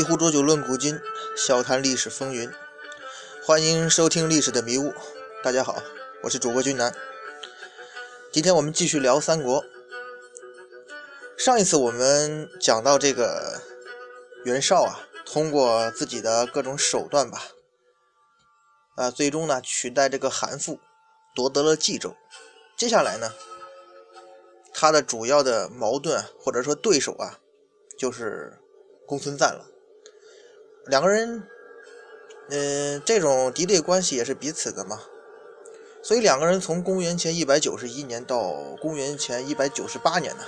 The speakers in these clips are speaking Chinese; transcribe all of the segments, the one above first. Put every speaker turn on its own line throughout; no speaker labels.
一壶浊酒论古今，笑谈历史风云。欢迎收听《历史的迷雾》。大家好，我是主播君南。今天我们继续聊三国。上一次我们讲到这个袁绍啊，通过自己的各种手段吧，啊，最终呢取代这个韩馥，夺得了冀州。接下来呢，他的主要的矛盾或者说对手啊，就是公孙瓒了。两个人，嗯，这种敌对关系也是彼此的嘛，所以两个人从公元前一百九十一年到公元前一百九十八年呢，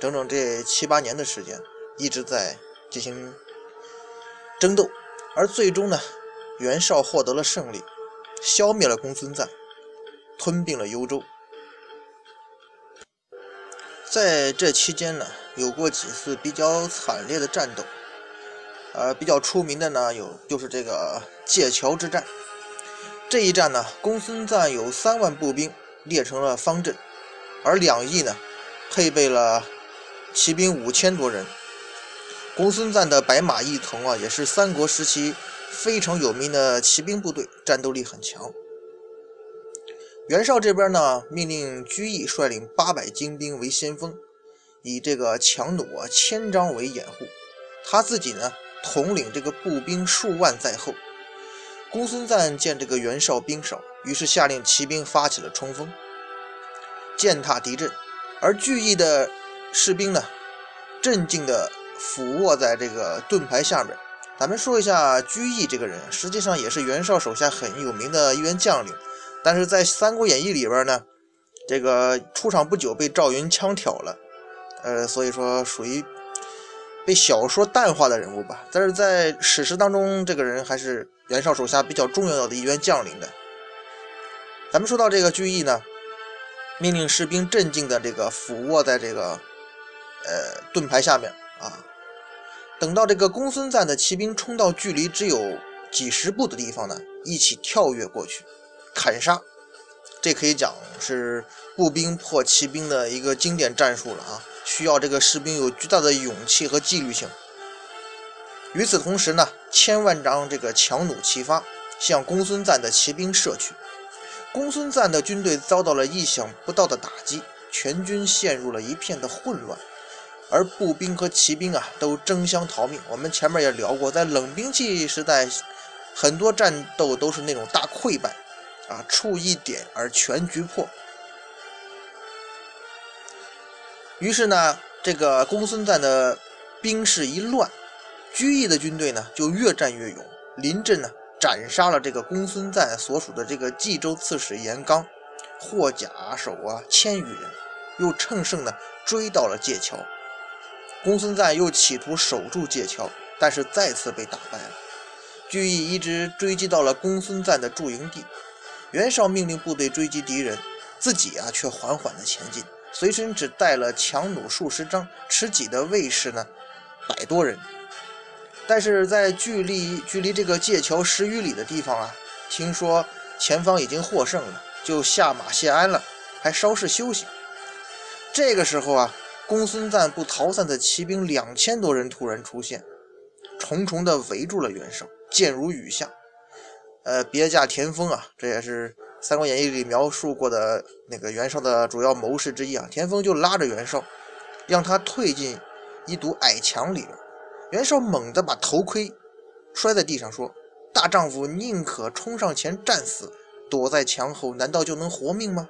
整整这七八年的时间，一直在进行争斗，而最终呢，袁绍获得了胜利，消灭了公孙瓒，吞并了幽州。在这期间呢，有过几次比较惨烈的战斗。呃，比较出名的呢，有就是这个界桥之战。这一战呢，公孙瓒有三万步兵列成了方阵，而两翼呢，配备了骑兵五千多人。公孙瓒的白马义从啊，也是三国时期非常有名的骑兵部队，战斗力很强。袁绍这边呢，命令居易率领八百精兵为先锋，以这个强弩啊千张为掩护，他自己呢。统领这个步兵数万在后，公孙瓒见这个袁绍兵少，于是下令骑兵发起了冲锋，践踏敌阵。而聚义的士兵呢，镇静地俯卧在这个盾牌下面。咱们说一下居易这个人，实际上也是袁绍手下很有名的一员将领，但是在《三国演义》里边呢，这个出场不久被赵云枪挑了，呃，所以说属于。被小说淡化的人物吧，但是在史实当中，这个人还是袁绍手下比较重要的一员将领的。咱们说到这个居易呢，命令士兵镇静的这个俯卧在这个呃盾牌下面啊，等到这个公孙瓒的骑兵冲到距离只有几十步的地方呢，一起跳跃过去砍杀。这可以讲是步兵破骑兵的一个经典战术了啊。需要这个士兵有巨大的勇气和纪律性。与此同时呢，千万张这个强弩齐发，向公孙瓒的骑兵射去。公孙瓒的军队遭到了意想不到的打击，全军陷入了一片的混乱，而步兵和骑兵啊都争相逃命。我们前面也聊过，在冷兵器时代，很多战斗都是那种大溃败，啊，触一点而全局破。于是呢，这个公孙瓒的兵势一乱，居易的军队呢就越战越勇，临阵呢斩杀了这个公孙瓒所属的这个冀州刺史严纲，获甲首啊千余人，又乘胜呢追到了界桥。公孙瓒又企图守住界桥，但是再次被打败了。居易一直追击到了公孙瓒的驻营地，袁绍命令部队追击敌人，自己啊却缓缓的前进。随身只带了强弩数十张，持戟的卫士呢，百多人。但是在距离距离这个界桥十余里的地方啊，听说前方已经获胜了，就下马谢安了，还稍事休息。这个时候啊，公孙瓒不逃散的骑兵两千多人突然出现，重重的围住了袁绍，箭如雨下。呃，别驾田丰啊，这也是。《三国演义》里描述过的那个袁绍的主要谋士之一啊，田丰就拉着袁绍，让他退进一堵矮墙里边。袁绍猛地把头盔摔在地上，说：“大丈夫宁可冲上前战死，躲在墙后难道就能活命吗？”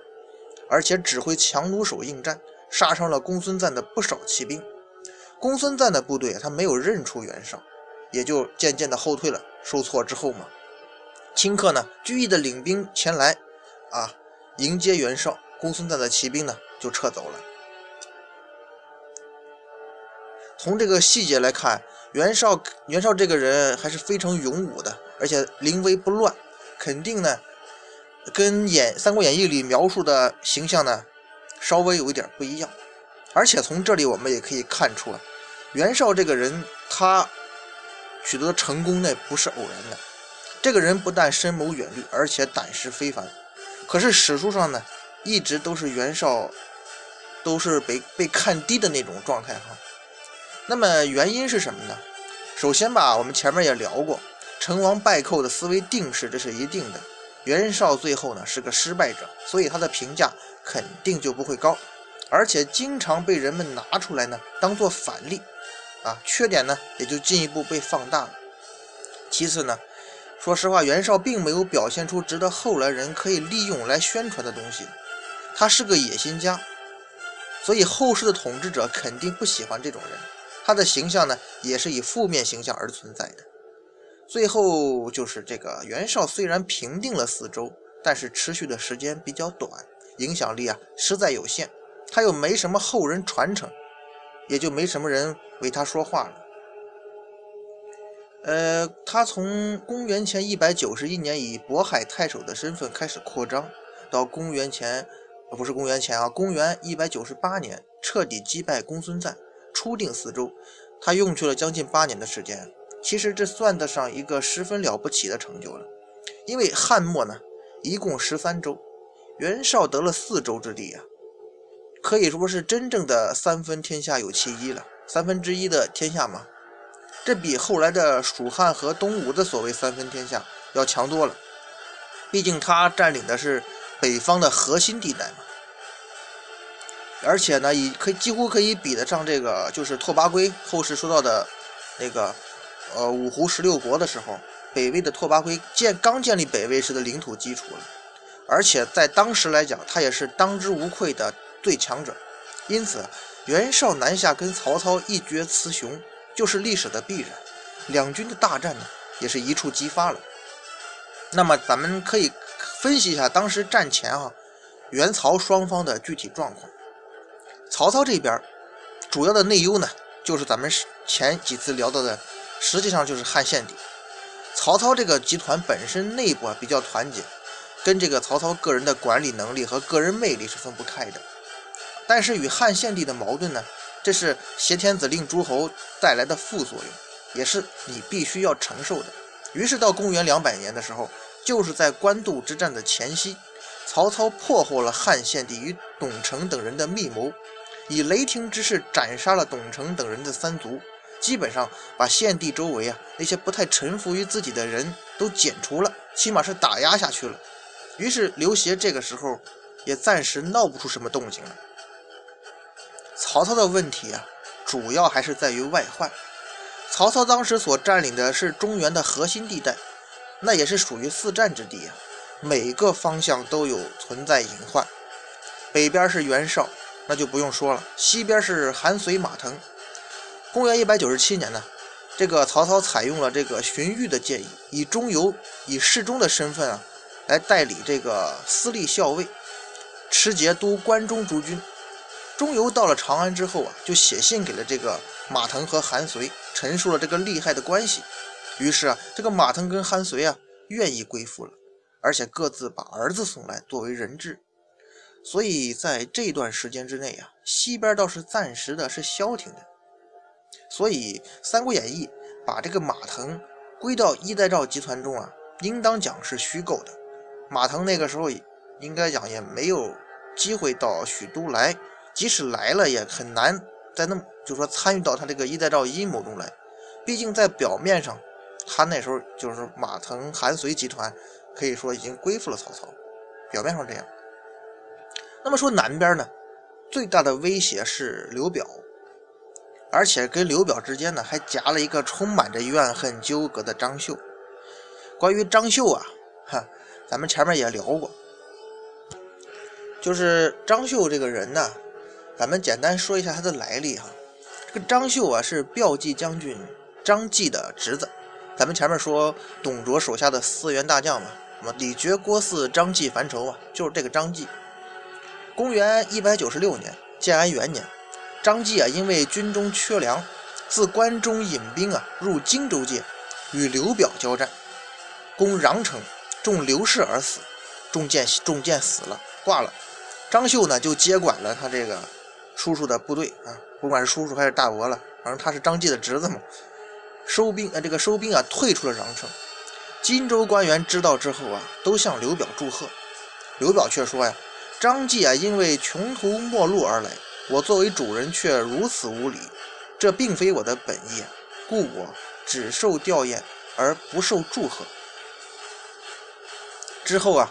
而且指挥强弩手应战，杀伤了公孙瓒的不少骑兵。公孙瓒的部队他没有认出袁绍，也就渐渐的后退了。受挫之后嘛，顷刻呢，居易的领兵前来。啊！迎接袁绍，公孙瓒的骑兵呢就撤走了。从这个细节来看，袁绍袁绍这个人还是非常勇武的，而且临危不乱，肯定呢跟演《三国演义》里描述的形象呢稍微有一点不一样。而且从这里我们也可以看出啊，袁绍这个人他取得成功那不是偶然的。这个人不但深谋远虑，而且胆识非凡。可是史书上呢，一直都是袁绍，都是被被看低的那种状态哈。那么原因是什么呢？首先吧，我们前面也聊过，成王败寇的思维定势，这是一定的。袁绍最后呢是个失败者，所以他的评价肯定就不会高，而且经常被人们拿出来呢当做反例，啊，缺点呢也就进一步被放大了。其次呢，说实话，袁绍并没有表现出值得后来人可以利用来宣传的东西，他是个野心家，所以后世的统治者肯定不喜欢这种人，他的形象呢也是以负面形象而存在的。最后就是这个袁绍，虽然平定了四周，但是持续的时间比较短，影响力啊实在有限。他又没什么后人传承，也就没什么人为他说话了。呃，他从公元前一百九十一年以渤海太守的身份开始扩张，到公元前，不是公元前啊，公元一百九十八年彻底击败公孙瓒，初定四周，他用去了将近八年的时间。其实这算得上一个十分了不起的成就了，因为汉末呢一共十三州，袁绍得了四州之地啊，可以说是真正的三分天下有其一了，三分之一的天下嘛，这比后来的蜀汉和东吴的所谓三分天下要强多了，毕竟他占领的是北方的核心地带嘛，而且呢，以可以几乎可以比得上这个就是拓跋圭后世说到的那个。呃，五胡十六国的时候，北魏的拓跋圭建刚建立北魏时的领土基础了，而且在当时来讲，他也是当之无愧的最强者。因此，袁绍南下跟曹操一决雌雄，就是历史的必然。两军的大战呢，也是一触即发了。那么，咱们可以分析一下当时战前啊，袁曹双方的具体状况。曹操这边主要的内忧呢，就是咱们前几次聊到的。实际上就是汉献帝，曹操这个集团本身内部啊比较团结，跟这个曹操个人的管理能力和个人魅力是分不开的。但是与汉献帝的矛盾呢，这是挟天子令诸侯带来的副作用，也是你必须要承受的。于是到公元两百年的时候，就是在官渡之战的前夕，曹操破获了汉献帝与董承等人的密谋，以雷霆之势斩杀了董承等人的三族。基本上把献帝周围啊那些不太臣服于自己的人都剪除了，起码是打压下去了。于是刘协这个时候也暂时闹不出什么动静了。曹操的问题啊，主要还是在于外患。曹操当时所占领的是中原的核心地带，那也是属于四战之地啊，每个方向都有存在隐患。北边是袁绍，那就不用说了；西边是韩遂、马腾。公元一百九十七年呢，这个曹操采用了这个荀彧的建议，以中游、以侍中的身份啊，来代理这个司隶校尉，持节督关中诸军。中游到了长安之后啊，就写信给了这个马腾和韩遂，陈述了这个利害的关系。于是啊，这个马腾跟韩遂啊，愿意归附了，而且各自把儿子送来作为人质。所以在这段时间之内啊，西边倒是暂时的是消停的。所以，《三国演义》把这个马腾归到一代诏集团中啊，应当讲是虚构的。马腾那个时候应该讲也没有机会到许都来，即使来了也很难在那就说参与到他这个一代诏阴谋中来。毕竟在表面上，他那时候就是马腾、韩遂集团可以说已经归附了曹操，表面上这样。那么说南边呢，最大的威胁是刘表。而且跟刘表之间呢，还夹了一个充满着怨恨纠葛的张绣。关于张绣啊，哈，咱们前面也聊过，就是张绣这个人呢，咱们简单说一下他的来历哈。这个张绣啊，是骠骑将军张继的侄子。咱们前面说董卓手下的四员大将嘛，什么李傕、郭汜、张继、樊稠啊，就是这个张继。公元一百九十六年，建安元年。张继啊，因为军中缺粮，自关中引兵啊入荆州界，与刘表交战，攻穰城，中刘氏而死，中箭中箭死了，挂了。张绣呢就接管了他这个叔叔的部队啊，不管是叔叔还是大伯了，反正他是张继的侄子嘛。收兵啊，这个收兵啊，退出了穰城。荆州官员知道之后啊，都向刘表祝贺。刘表却说呀，张继啊，因为穷途末路而来。我作为主人却如此无礼，这并非我的本意，故我只受吊唁而不受祝贺。之后啊，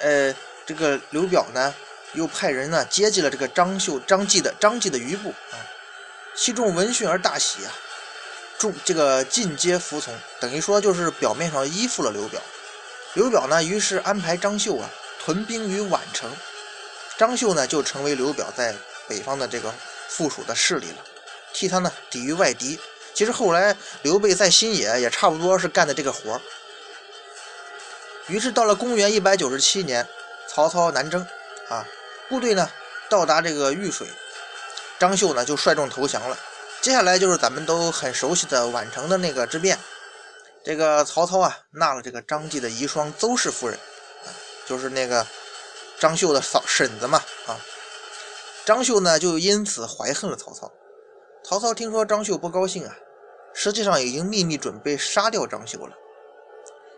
呃，这个刘表呢，又派人呢接济了这个张绣、张继的张继的余部啊，其众闻讯而大喜啊，众这个尽皆服从，等于说就是表面上依附了刘表。刘表呢，于是安排张绣啊屯兵于宛城，张绣呢就成为刘表在北方的这个附属的势力了，替他呢抵御外敌。其实后来刘备在新野也差不多是干的这个活儿。于是到了公元一百九十七年，曹操南征，啊，部队呢到达这个玉水，张绣呢就率众投降了。接下来就是咱们都很熟悉的宛城的那个之变。这个曹操啊纳了这个张继的遗孀邹氏夫人，就是那个张绣的嫂婶子嘛，啊，张绣呢就因此怀恨了曹操。曹操听说张绣不高兴啊，实际上已经秘密准备杀掉张绣了。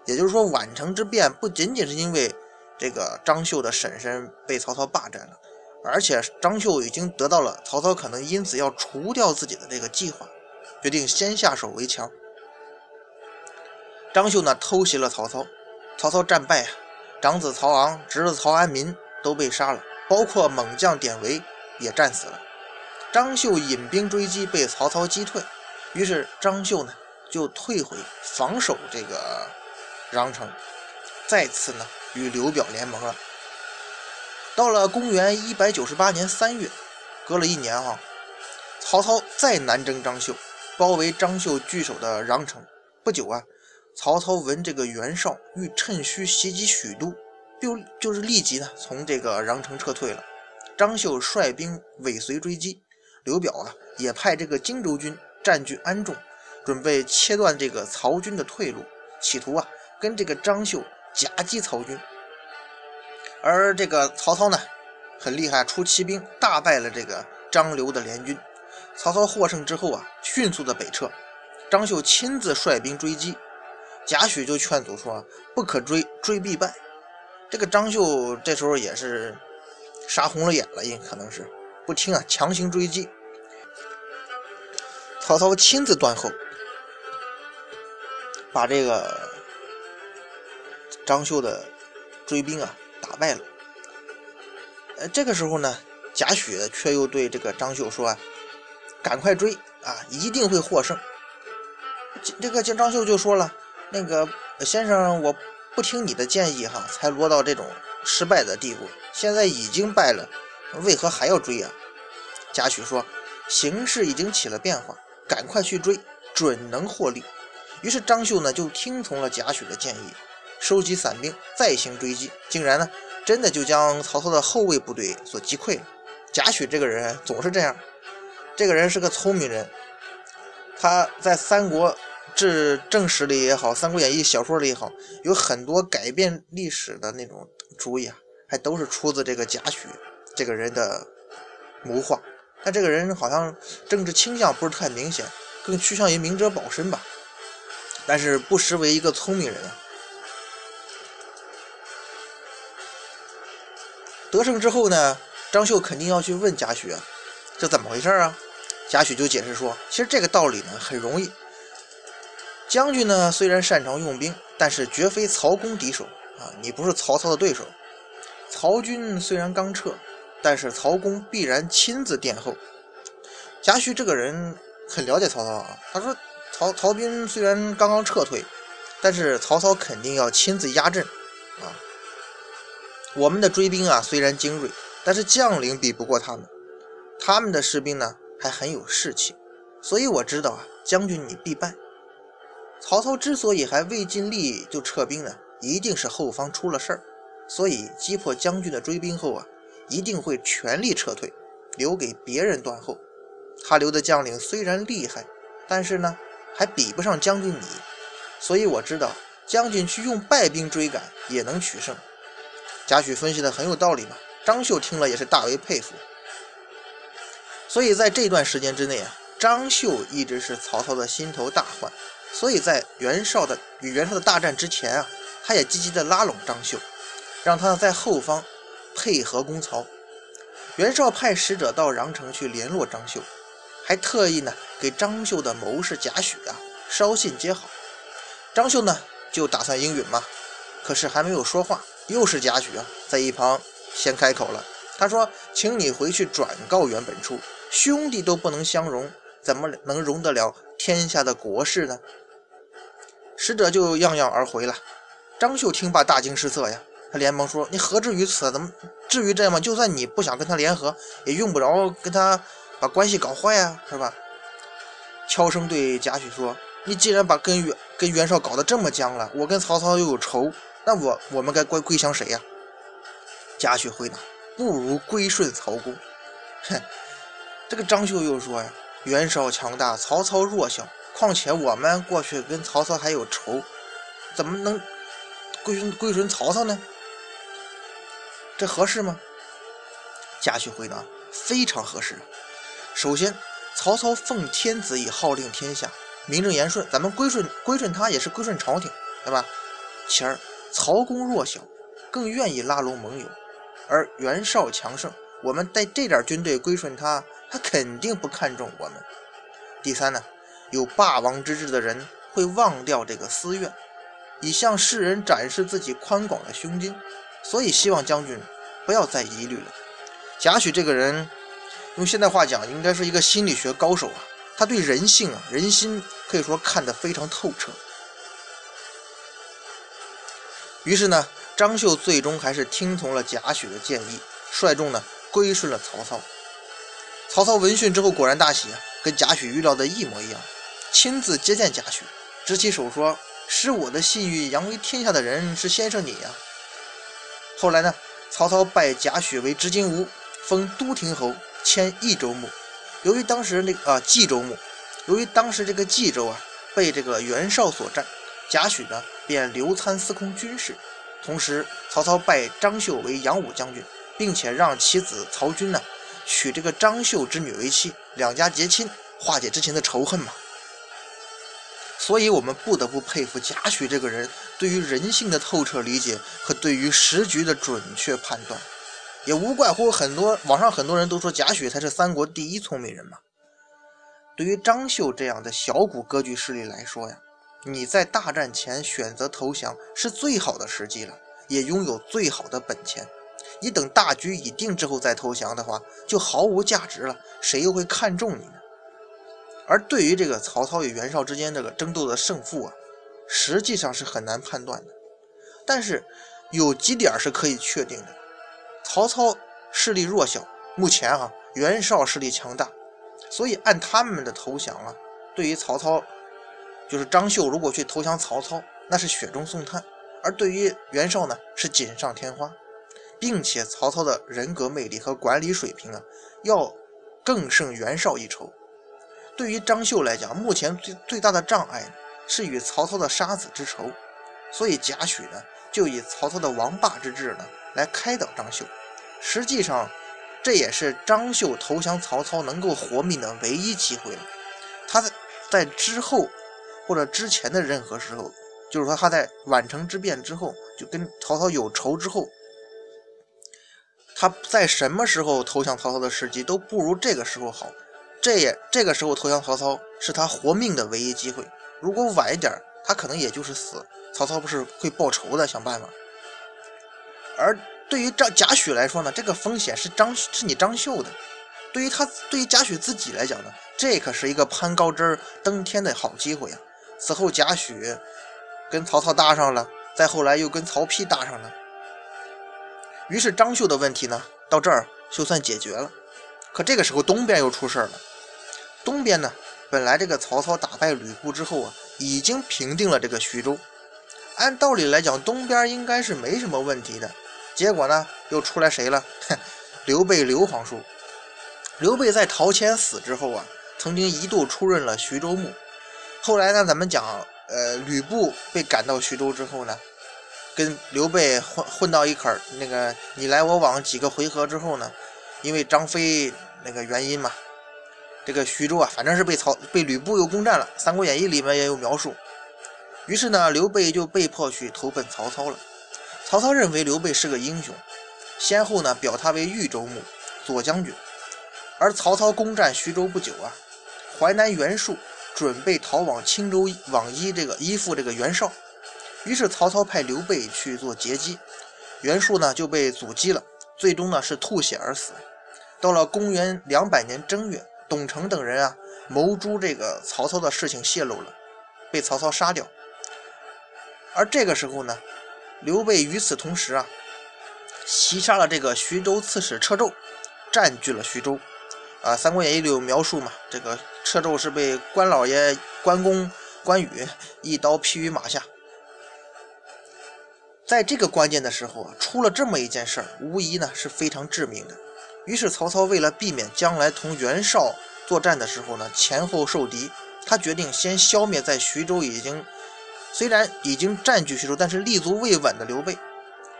也就是说，宛城之变不仅仅是因为这个张绣的婶婶被曹操霸占了，而且张绣已经得到了曹操可能因此要除掉自己的这个计划，决定先下手为强。张绣呢偷袭了曹操，曹操战败啊，长子曹昂、侄子曹安民都被杀了，包括猛将典韦也战死了。张绣引兵追击，被曹操击退，于是张绣呢就退回防守这个。穰城再次呢与刘表联盟了。到了公元一百九十八年三月，隔了一年哈，曹操再南征张绣，包围张绣据守的穰城。不久啊，曹操闻这个袁绍欲趁虚袭击许都，就就是立即呢从这个穰城撤退了。张绣率兵尾随追击，刘表啊也派这个荆州军占据安众，准备切断这个曹军的退路，企图啊。跟这个张绣夹击曹军，而这个曹操呢，很厉害，出奇兵大败了这个张刘的联军。曹操获胜之后啊，迅速的北撤。张绣亲自率兵追击，贾诩就劝阻说：“不可追，追必败。”这个张绣这时候也是杀红了眼了，也可能是不听啊，强行追击。曹操亲自断后，把这个。张绣的追兵啊，打败了。呃，这个时候呢，贾诩却又对这个张绣说：“啊，赶快追啊，一定会获胜。”这个张绣就说了：“那个先生，我不听你的建议哈，才落到这种失败的地步。现在已经败了，为何还要追啊？”贾诩说：“形势已经起了变化，赶快去追，准能获利。”于是张绣呢，就听从了贾诩的建议。收集散兵，再行追击，竟然呢，真的就将曹操的后卫部队所击溃了。贾诩这个人总是这样，这个人是个聪明人，他在《三国志》正史里也好，《三国演义》小说里也好，有很多改变历史的那种主意啊，还都是出自这个贾诩这个人的谋划。但这个人好像政治倾向不是太明显，更趋向于明哲保身吧，但是不失为一个聪明人啊。得胜之后呢，张绣肯定要去问贾诩，这怎么回事啊？贾诩就解释说，其实这个道理呢很容易。将军呢虽然擅长用兵，但是绝非曹公敌手啊，你不是曹操的对手。曹军虽然刚撤，但是曹公必然亲自殿后。贾诩这个人很了解曹操啊，他说曹曹兵虽然刚刚撤退，但是曹操肯定要亲自压阵啊。我们的追兵啊，虽然精锐，但是将领比不过他们。他们的士兵呢，还很有士气，所以我知道啊，将军你必败。曹操之所以还未尽力就撤兵呢，一定是后方出了事儿。所以击破将军的追兵后啊，一定会全力撤退，留给别人断后。他留的将领虽然厉害，但是呢，还比不上将军你。所以我知道，将军去用败兵追赶也能取胜。贾诩分析的很有道理嘛，张绣听了也是大为佩服。所以在这段时间之内啊，张绣一直是曹操的心头大患。所以在袁绍的与袁绍的大战之前啊，他也积极的拉拢张绣，让他在后方配合攻曹。袁绍派使者到穰城去联络张绣，还特意呢给张绣的谋士贾诩啊捎信接好。张绣呢就打算应允嘛，可是还没有说话，又是贾诩啊在一旁先开口了。他说：“请你回去转告袁本初，兄弟都不能相容，怎么能容得了天下的国事呢？”使者就样样而回了。张绣听罢大惊失色呀，他连忙说：“你何至于此？怎么至于这样吗？就算你不想跟他联合，也用不着跟他把关系搞坏呀，是吧？”悄声对贾诩说：“你既然把跟袁跟袁绍搞得这么僵了，我跟曹操又有仇，那我我们该归归降谁呀？”贾诩回答。不如归顺曹公。哼，这个张绣又说呀：“袁绍强大，曹操弱小。况且我们过去跟曹操还有仇，怎么能归顺归顺曹操呢？这合适吗？”贾诩回答：“非常合适。首先，曹操奉天子以号令天下，名正言顺，咱们归顺归顺他也是归顺朝廷，对吧？其二，曹公弱小，更愿意拉拢盟友。”而袁绍强盛，我们带这点军队归顺他，他肯定不看重我们。第三呢，有霸王之志的人会忘掉这个私怨，以向世人展示自己宽广的胸襟。所以希望将军不要再疑虑了。贾诩这个人，用现代话讲，应该是一个心理学高手啊。他对人性啊、人心可以说看得非常透彻。于是呢。张绣最终还是听从了贾诩的建议，率众呢归顺了曹操。曹操闻讯之后果然大喜啊，跟贾诩预料的一模一样，亲自接见贾诩，执起手说：“使我的信誉扬为天下的人是先生你呀。”后来呢，曹操拜贾诩为执金吾，封都亭侯，迁益州牧。由于当时那个啊冀州牧，由于当时这个冀州啊被这个袁绍所占，贾诩呢便留参司空军事。同时，曹操拜张绣为扬武将军，并且让其子曹军呢娶这个张绣之女为妻，两家结亲，化解之前的仇恨嘛。所以，我们不得不佩服贾诩这个人对于人性的透彻理解和对于时局的准确判断，也无怪乎很多网上很多人都说贾诩才是三国第一聪明人嘛。对于张绣这样的小股割据势力来说呀。你在大战前选择投降是最好的时机了，也拥有最好的本钱。你等大局已定之后再投降的话，就毫无价值了。谁又会看重你呢？而对于这个曹操与袁绍之间这个争斗的胜负啊，实际上是很难判断的。但是有几点是可以确定的：曹操势力弱小，目前啊，袁绍势力强大，所以按他们的投降啊，对于曹操。就是张绣如果去投降曹操，那是雪中送炭；而对于袁绍呢，是锦上添花，并且曹操的人格魅力和管理水平啊，要更胜袁绍一筹。对于张绣来讲，目前最最大的障碍是与曹操的杀子之仇，所以贾诩呢，就以曹操的王霸之志呢，来开导张绣。实际上，这也是张绣投降曹操能够活命的唯一机会了。他在在之后。或者之前的任何时候，就是说他在宛城之变之后就跟曹操有仇之后，他在什么时候投降曹操的时机都不如这个时候好。这也这个时候投降曹操是他活命的唯一机会。如果晚一点，他可能也就是死。曹操不是会报仇的，想办法。而对于张贾诩来说呢，这个风险是张是你张绣的。对于他对于贾诩自己来讲呢，这可是一个攀高枝登天的好机会啊。此后，贾诩跟曹操搭上了，再后来又跟曹丕搭上了。于是张绣的问题呢，到这儿就算解决了。可这个时候，东边又出事了。东边呢，本来这个曹操打败吕布之后啊，已经平定了这个徐州。按道理来讲，东边应该是没什么问题的。结果呢，又出来谁了？刘备刘皇叔。刘备在陶谦死之后啊，曾经一度出任了徐州牧。后来呢，咱们讲，呃，吕布被赶到徐州之后呢，跟刘备混混到一块儿，那个你来我往几个回合之后呢，因为张飞那个原因嘛，这个徐州啊，反正是被曹被吕布又攻占了，《三国演义》里面也有描述。于是呢，刘备就被迫去投奔曹操了。曹操认为刘备是个英雄，先后呢表他为豫州牧、左将军。而曹操攻占徐州不久啊，淮南袁术。准备逃往青州往依这个依附这个袁绍。于是曹操派刘备去做截击，袁术呢就被阻击了，最终呢是吐血而死。到了公元两百年正月，董承等人啊谋诛这个曹操的事情泄露了，被曹操杀掉。而这个时候呢，刘备与此同时啊，袭杀了这个徐州刺史车胄，占据了徐州。啊，《三国演义》里有描述嘛，这个车胄是被关老爷关公关羽一刀劈于马下。在这个关键的时候啊，出了这么一件事儿，无疑呢是非常致命的。于是曹操为了避免将来同袁绍作战的时候呢前后受敌，他决定先消灭在徐州已经。虽然已经占据徐州，但是立足未稳的刘备，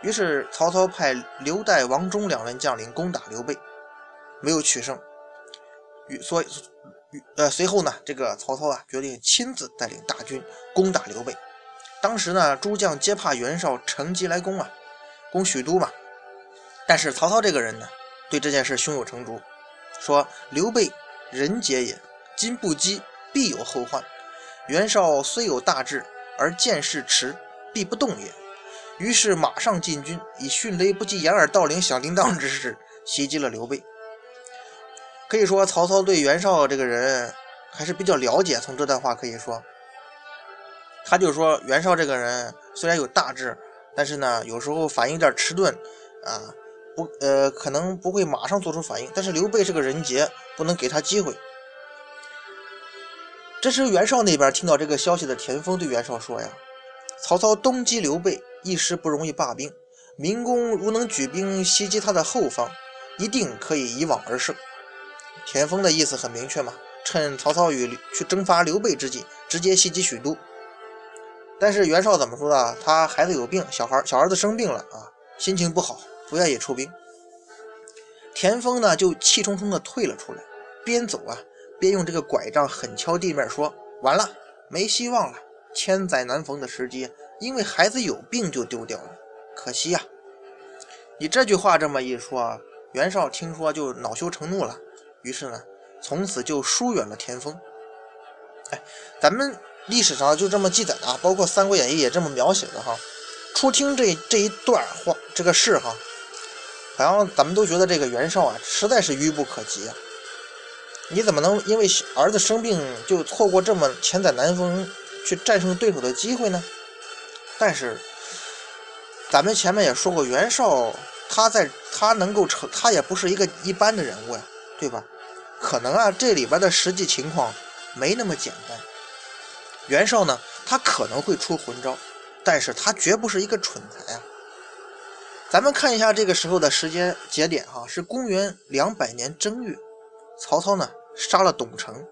于是曹操派刘岱、王忠两人将领攻打刘备，没有取胜。与所以，呃，随后呢，这个曹操啊决定亲自带领大军攻打刘备。当时呢，诸将皆怕袁绍乘机来攻啊，攻许都嘛。但是曹操这个人呢，对这件事胸有成竹，说刘备人杰也，今不击，必有后患。袁绍虽有大志。而见势迟，必不动也。于是马上进军，以迅雷不及掩耳盗铃响叮当之势袭击了刘备。可以说，曹操对袁绍这个人还是比较了解。从这段话可以说，他就说袁绍这个人虽然有大志，但是呢，有时候反应有点迟钝啊，不呃，可能不会马上做出反应。但是刘备是个人杰，不能给他机会。这时，袁绍那边听到这个消息的田丰对袁绍说：“呀，曹操东击刘备，一时不容易罢兵。明公如能举兵袭击他的后方，一定可以一往而胜。”田丰的意思很明确嘛，趁曹操与去征伐刘备之际，直接袭击许都。但是袁绍怎么说的？他孩子有病，小孩小儿子生病了啊，心情不好，不愿意出兵。田丰呢，就气冲冲地退了出来，边走啊。边用这个拐杖狠敲地面，说：“完了，没希望了，千载难逢的时机，因为孩子有病就丢掉了，可惜呀！”你这句话这么一说，袁绍听说就恼羞成怒了，于是呢，从此就疏远了田丰。哎，咱们历史上就这么记载的啊，包括《三国演义》也这么描写的哈。初听这这一段话，这个事哈，好像咱们都觉得这个袁绍啊，实在是愚不可及啊。你怎么能因为儿子生病就错过这么千载难逢去战胜对手的机会呢？但是，咱们前面也说过，袁绍他在他能够成，他也不是一个一般的人物呀，对吧？可能啊，这里边的实际情况没那么简单。袁绍呢，他可能会出魂招，但是他绝不是一个蠢材啊。咱们看一下这个时候的时间节点哈，是公元两百年正月，曹操呢。杀了董承，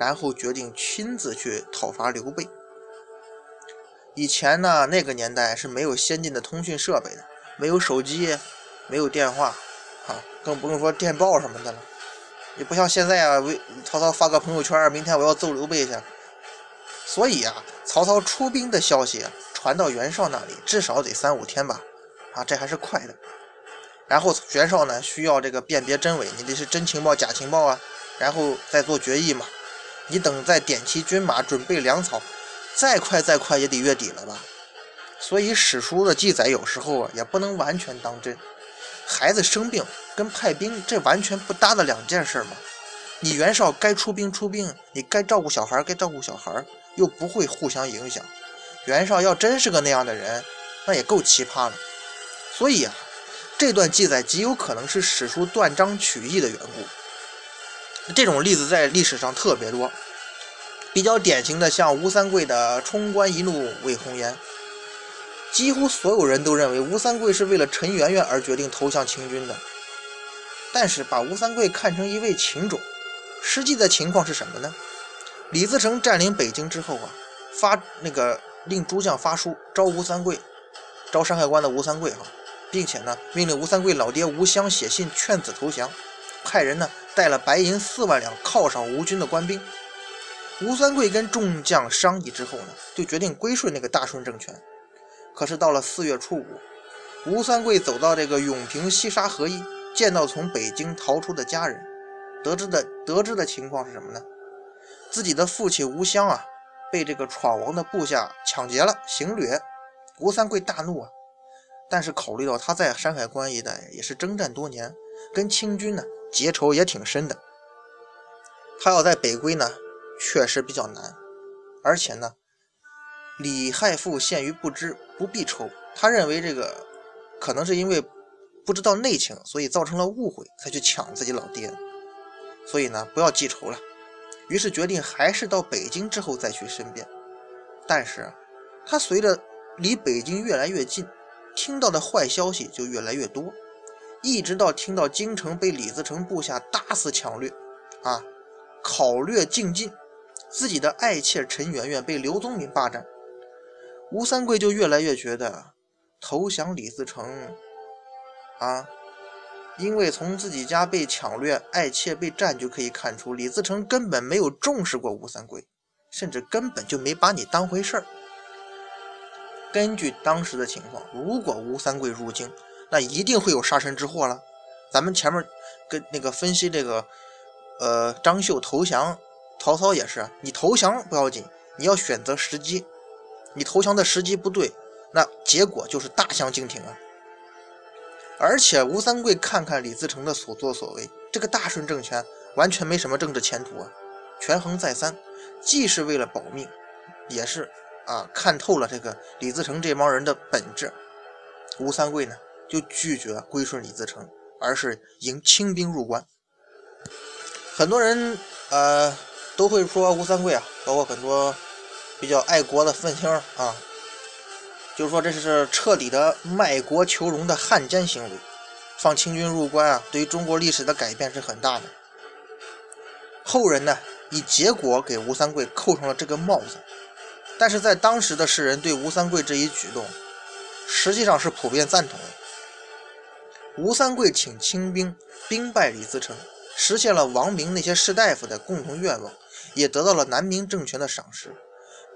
然后决定亲自去讨伐刘备。以前呢，那个年代是没有先进的通讯设备的，没有手机，没有电话，啊，更不用说电报什么的了。也不像现在啊，为曹操发个朋友圈，明天我要揍刘备去。所以啊，曹操出兵的消息传到袁绍那里，至少得三五天吧，啊，这还是快的。然后袁绍呢，需要这个辨别真伪，你得是真情报、假情报啊。然后再做决议嘛，你等再点齐军马，准备粮草，再快再快也得月底了吧。所以史书的记载有时候啊也不能完全当真。孩子生病跟派兵这完全不搭的两件事嘛。你袁绍该出兵出兵，你该照顾小孩该照顾小孩，又不会互相影响。袁绍要真是个那样的人，那也够奇葩了。所以啊，这段记载极有可能是史书断章取义的缘故。这种例子在历史上特别多，比较典型的像吴三桂的“冲冠一怒为红颜”，几乎所有人都认为吴三桂是为了陈圆圆而决定投向清军的。但是把吴三桂看成一位情种，实际的情况是什么呢？李自成占领北京之后啊，发那个令诸将发书招吴三桂，招山海关的吴三桂哈，并且呢命令吴三桂老爹吴襄写信劝子投降，派人呢。带了白银四万两犒赏吴军的官兵，吴三桂跟众将商议之后呢，就决定归顺那个大顺政权。可是到了四月初五，吴三桂走到这个永平西沙河驿，见到从北京逃出的家人，得知的得知的情况是什么呢？自己的父亲吴襄啊，被这个闯王的部下抢劫了，行掠。吴三桂大怒啊，但是考虑到他在山海关一带也是征战多年，跟清军呢结仇也挺深的，他要在北归呢，确实比较难。而且呢，李害父陷于不知，不必仇。他认为这个可能是因为不知道内情，所以造成了误会，才去抢自己老爹。所以呢，不要记仇了。于是决定还是到北京之后再去申辩。但是，他随着离北京越来越近，听到的坏消息就越来越多，一直到听到京城被李自成部下大肆抢掠，啊，考掠尽尽。自己的爱妾陈圆圆被刘宗敏霸占，吴三桂就越来越觉得投降李自成啊，因为从自己家被抢掠、爱妾被占就可以看出，李自成根本没有重视过吴三桂，甚至根本就没把你当回事儿。根据当时的情况，如果吴三桂入京，那一定会有杀身之祸了。咱们前面跟那个分析这个，呃，张绣投降。曹操也是，你投降不要紧，你要选择时机。你投降的时机不对，那结果就是大相径庭啊！而且吴三桂看看李自成的所作所为，这个大顺政权完全没什么政治前途啊！权衡再三，既是为了保命，也是啊看透了这个李自成这帮人的本质。吴三桂呢就拒绝归顺李自成，而是迎清兵入关。很多人呃。都会说吴三桂啊，包括很多比较爱国的愤青啊，就是说这是彻底的卖国求荣的汉奸行为。放清军入关啊，对于中国历史的改变是很大的。后人呢，以结果给吴三桂扣上了这个帽子，但是在当时的世人对吴三桂这一举动，实际上是普遍赞同的。吴三桂请清兵兵败李自成，实现了王明那些士大夫的共同愿望。也得到了南明政权的赏识，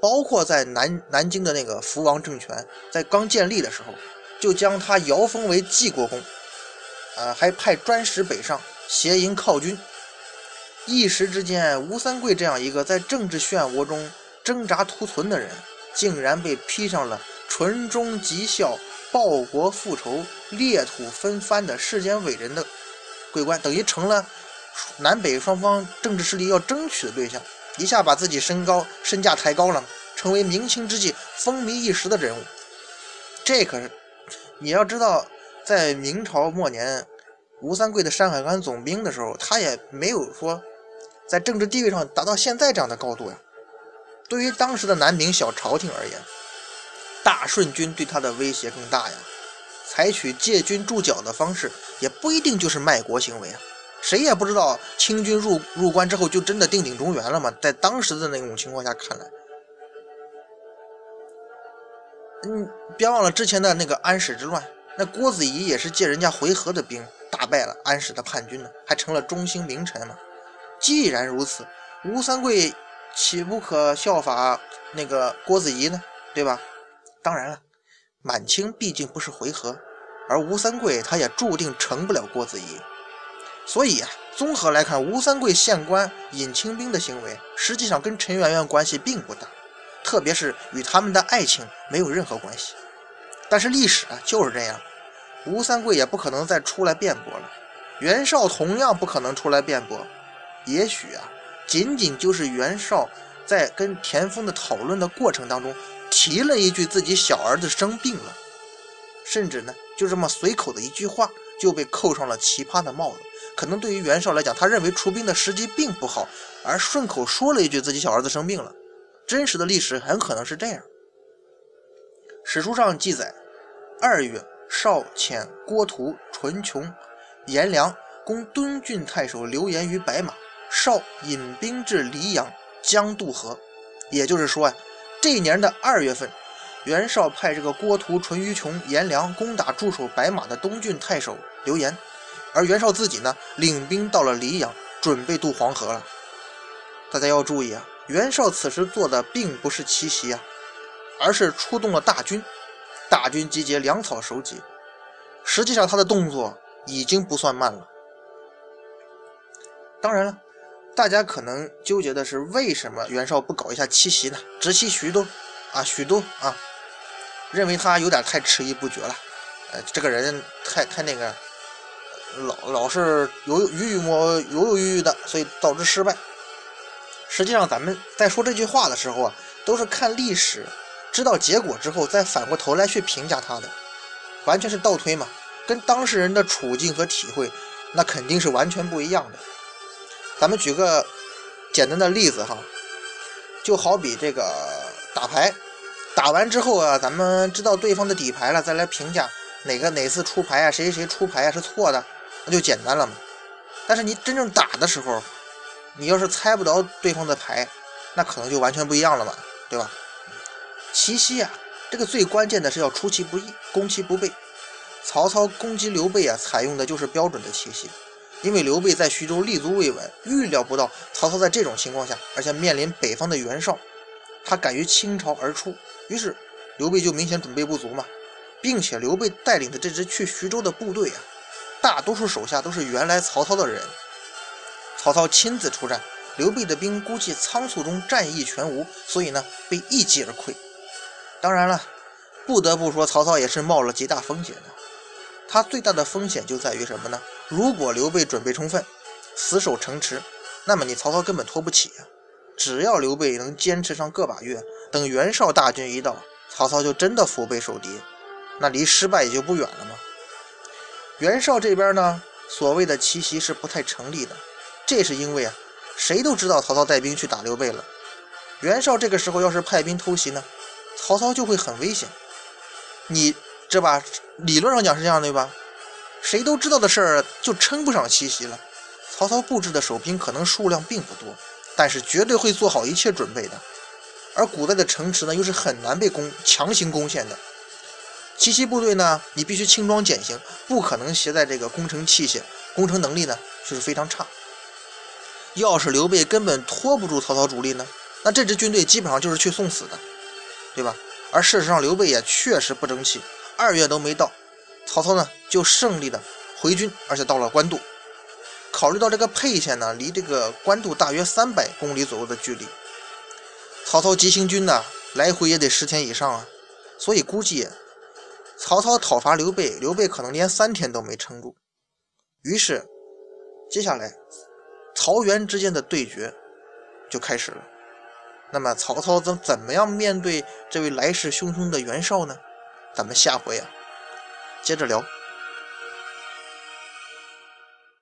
包括在南南京的那个福王政权在刚建立的时候，就将他遥封为济国公，啊，还派专使北上协营犒军。一时之间，吴三桂这样一个在政治漩涡中挣扎图存的人，竟然被披上了纯忠极孝、报国复仇、裂土分藩的世间伟人的桂冠，等于成了。南北双方政治势力要争取的对象，一下把自己身高身价抬高了，成为明清之际风靡一时的人物。这可是你要知道，在明朝末年，吴三桂的山海关总兵的时候，他也没有说在政治地位上达到现在这样的高度呀。对于当时的南明小朝廷而言，大顺军对他的威胁更大呀。采取借军驻脚的方式，也不一定就是卖国行为啊。谁也不知道清军入入关之后就真的定鼎中原了吗？在当时的那种情况下看来，嗯，别忘了之前的那个安史之乱，那郭子仪也是借人家回纥的兵打败了安史的叛军呢，还成了中兴名臣呢。既然如此，吴三桂岂不可效法那个郭子仪呢？对吧？当然了，满清毕竟不是回纥，而吴三桂他也注定成不了郭子仪。所以啊，综合来看，吴三桂献官引清兵的行为，实际上跟陈圆圆关系并不大，特别是与他们的爱情没有任何关系。但是历史啊就是这样，吴三桂也不可能再出来辩驳了，袁绍同样不可能出来辩驳。也许啊，仅仅就是袁绍在跟田丰的讨论的过程当中提了一句自己小儿子生病了，甚至呢就这么随口的一句话就被扣上了奇葩的帽子。可能对于袁绍来讲，他认为出兵的时机并不好，而顺口说了一句自己小儿子生病了。真实的历史很可能是这样：史书上记载，二月，绍遣郭图、纯琼、颜良攻敦郡太守刘延于白马，绍引兵至黎阳，将渡河。也就是说啊，这一年的二月份，袁绍派这个郭图、淳于琼、颜良攻打驻守白马的东郡太守刘延。而袁绍自己呢，领兵到了黎阳，准备渡黄河了。大家要注意啊，袁绍此时做的并不是奇袭啊，而是出动了大军，大军集结粮草收集。实际上他的动作已经不算慢了。当然了，大家可能纠结的是，为什么袁绍不搞一下奇袭呢？直袭徐都，啊，许都啊，认为他有点太迟疑不决了，呃，这个人太太那个，老老是犹犹豫豫犹犹豫豫的，所以导致失败。实际上，咱们在说这句话的时候啊，都是看历史，知道结果之后再反过头来去评价他的，完全是倒推嘛，跟当事人的处境和体会，那肯定是完全不一样的。咱们举个简单的例子哈，就好比这个打牌，打完之后啊，咱们知道对方的底牌了，再来评价哪个哪次出牌啊，谁谁出牌啊是错的，那就简单了嘛。但是你真正打的时候，你要是猜不着对方的牌，那可能就完全不一样了嘛，对吧？奇袭啊，这个最关键的是要出其不意，攻其不备。曹操攻击刘备啊，采用的就是标准的奇袭。因为刘备在徐州立足未稳，预料不到曹操在这种情况下，而且面临北方的袁绍，他敢于倾巢而出，于是刘备就明显准备不足嘛，并且刘备带领的这支去徐州的部队啊，大多数手下都是原来曹操的人，曹操亲自出战，刘备的兵估计仓促中战意全无，所以呢被一击而溃。当然了，不得不说曹操也是冒了极大风险的，他最大的风险就在于什么呢？如果刘备准备充分，死守城池，那么你曹操根本拖不起呀。只要刘备能坚持上个把月，等袁绍大军一到，曹操就真的腹背受敌，那离失败也就不远了嘛。袁绍这边呢，所谓的奇袭是不太成立的，这是因为啊，谁都知道曹操带兵去打刘备了。袁绍这个时候要是派兵偷袭呢，曹操就会很危险。你这吧，理论上讲是这样对吧？谁都知道的事儿，就称不上奇袭了。曹操布置的守兵可能数量并不多，但是绝对会做好一切准备的。而古代的城池呢，又是很难被攻强行攻陷的。奇袭部队呢，你必须轻装简行，不可能携带这个攻城器械，攻城能力呢就是非常差。要是刘备根本拖不住曹操主力呢，那这支军队基本上就是去送死的，对吧？而事实上，刘备也确实不争气，二月都没到。曹操呢，就胜利的回军，而且到了官渡。考虑到这个沛县呢，离这个官渡大约三百公里左右的距离，曹操急行军呢，来回也得十天以上啊。所以估计曹操讨伐刘备，刘备可能连三天都没撑住。于是，接下来曹袁之间的对决就开始了。那么曹操怎怎么样面对这位来势汹汹的袁绍呢？咱们下回啊。接着聊。